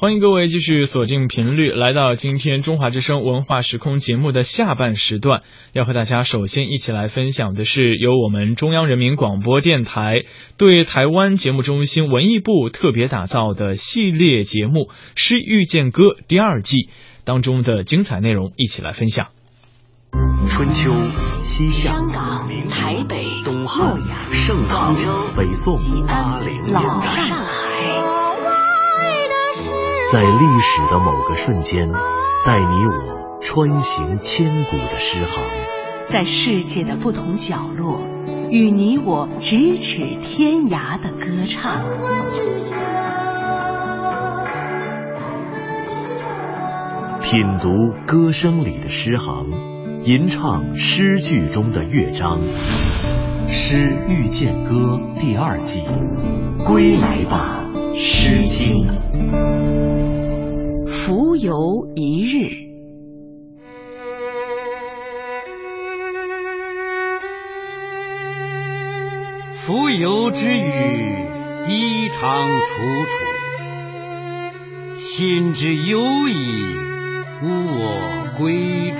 欢迎各位继续锁定频率，来到今天中华之声文化时空节目的下半时段，要和大家首先一起来分享的是由我们中央人民广播电台对台湾节目中心文艺部特别打造的系列节目《诗遇见歌》第二季当中的精彩内容，一起来分享。春秋、西夏、香港、台北、东汉、洛阳、盛唐、北宋、西安、老上海。在历史的某个瞬间，带你我穿行千古的诗行。在世界的不同角落，与你我咫尺天涯的歌唱。品读歌声里的诗行，吟唱诗句中的乐章。《诗遇见歌》第二季，归来吧，《诗经》。浮游一日，浮游之语，衣裳楚楚。心之忧矣，无我归处。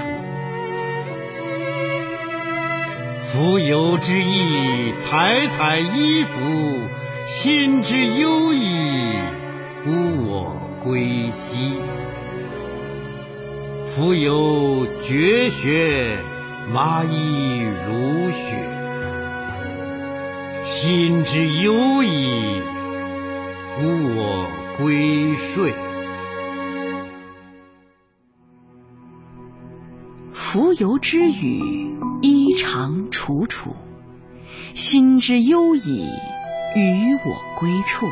浮游之意，采采衣服。心之忧矣，无我归兮。浮游绝学，麻衣如雪。心之忧矣，无我归睡。浮游之语，衣裳楚楚。心之忧矣，与我归处。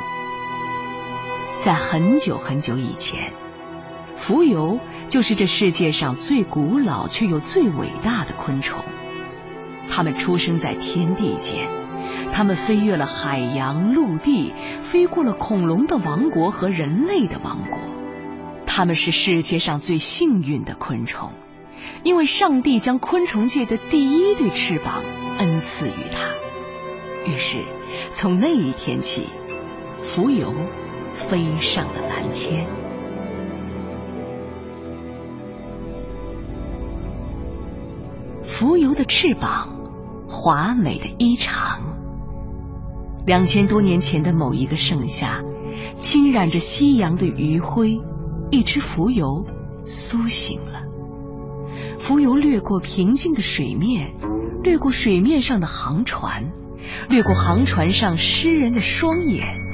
在很久很久以前，蜉蝣就是这世界上最古老却又最伟大的昆虫。它们出生在天地间，它们飞越了海洋、陆地，飞过了恐龙的王国和人类的王国。它们是世界上最幸运的昆虫。因为上帝将昆虫界的第一对翅膀恩赐于它，于是从那一天起，蜉蝣飞上了蓝天。蜉蝣的翅膀，华美的衣裳。两千多年前的某一个盛夏，浸染着夕阳的余晖，一只蜉蝣苏醒了。蜉蝣掠过平静的水面，掠过水面上的航船，掠过航船上诗人的双眼。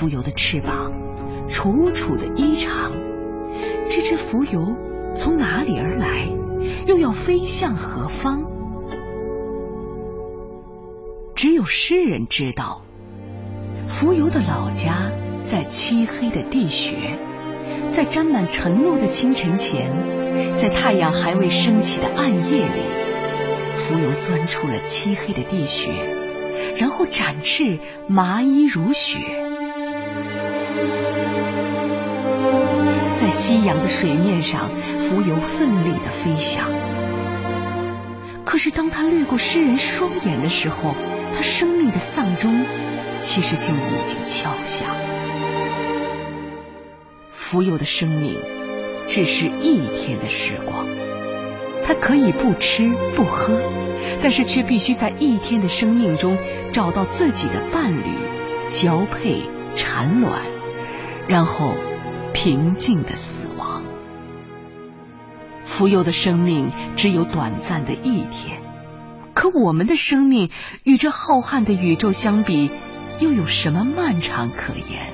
蜉蝣的翅膀，楚楚的衣裳。这只蜉蝣从哪里而来？又要飞向何方？只有诗人知道。蜉蝣的老家在漆黑的地穴，在沾满晨露的清晨前。在太阳还未升起的暗夜里，蜉蝣钻出了漆黑的地穴，然后展翅，麻衣如雪，在夕阳的水面上，蜉蝣奋力的飞翔。可是，当他掠过诗人双眼的时候，他生命的丧钟其实就已经敲响。蜉蝣的生命。只是一天的时光，它可以不吃不喝，但是却必须在一天的生命中找到自己的伴侣，交配、产卵，然后平静的死亡。蜉蝣的生命只有短暂的一天，可我们的生命与这浩瀚的宇宙相比，又有什么漫长可言？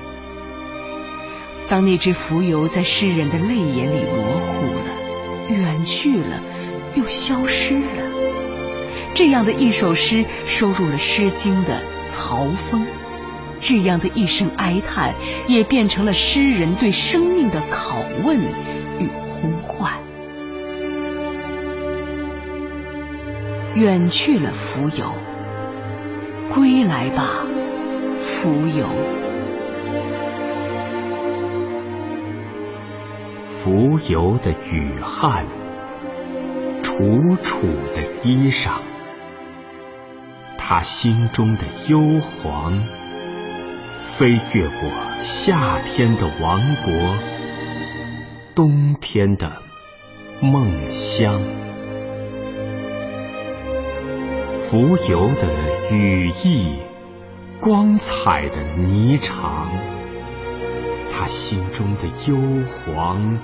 当那只蜉蝣在诗人的泪眼里模糊了、远去了，又消失了，这样的一首诗收入了《诗经》的曹风，这样的一声哀叹也变成了诗人对生命的拷问与呼唤。远去了蜉蝣，归来吧，蜉蝣。蜉蝣的雨汗，楚楚的衣裳，他心中的忧惶，飞越我夏天的王国，冬天的梦乡。浮游的羽翼，光彩的霓裳，他心中的幽篁，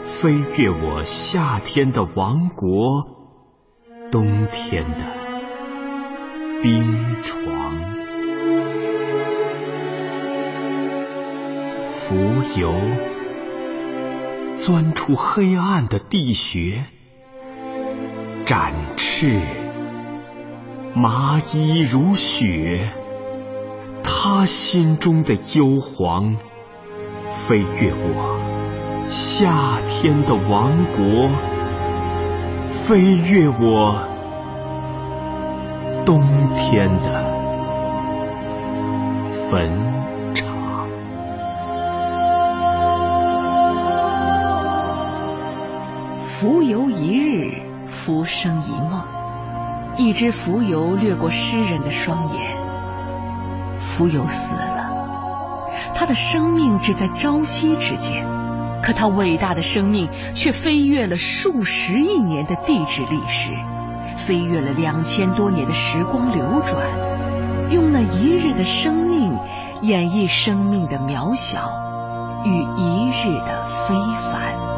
飞越我夏天的王国，冬天的冰床。浮游，钻出黑暗的地穴，展翅。麻衣如雪，他心中的幽篁，飞越我夏天的王国，飞越我冬天的坟一日，浮生一梦。一只蜉蝣掠过诗人的双眼，蜉蝣死了，他的生命只在朝夕之间，可他伟大的生命却飞越了数十亿年的地质历史，飞越了两千多年的时光流转，用那一日的生命演绎生命的渺小与一日的非凡。